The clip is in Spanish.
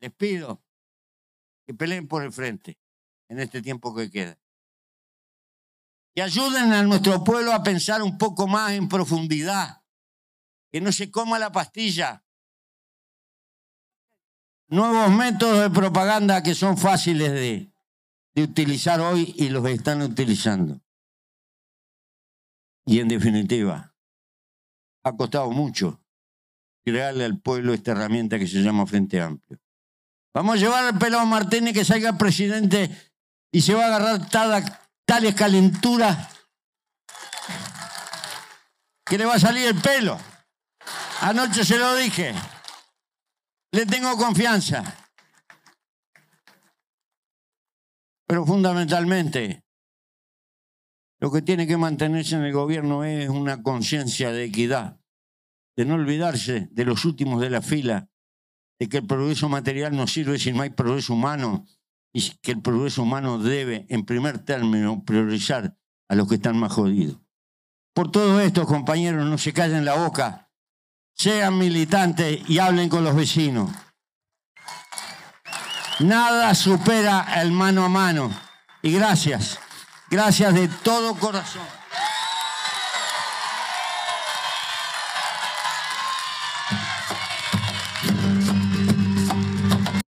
les pido que peleen por el frente en este tiempo que queda. Que ayuden a nuestro pueblo a pensar un poco más en profundidad. Que no se coma la pastilla. Nuevos métodos de propaganda que son fáciles de, de utilizar hoy y los están utilizando. Y en definitiva, ha costado mucho crearle al pueblo esta herramienta que se llama Frente Amplio. Vamos a llevar al pelado Martínez que salga presidente y se va a agarrar tales calenturas que le va a salir el pelo. Anoche se lo dije. Le tengo confianza. Pero fundamentalmente, lo que tiene que mantenerse en el gobierno es una conciencia de equidad, de no olvidarse de los últimos de la fila de que el progreso material no sirve si no hay progreso humano y que el progreso humano debe, en primer término, priorizar a los que están más jodidos. Por todo esto, compañeros, no se callen la boca, sean militantes y hablen con los vecinos. Nada supera el mano a mano. Y gracias, gracias de todo corazón.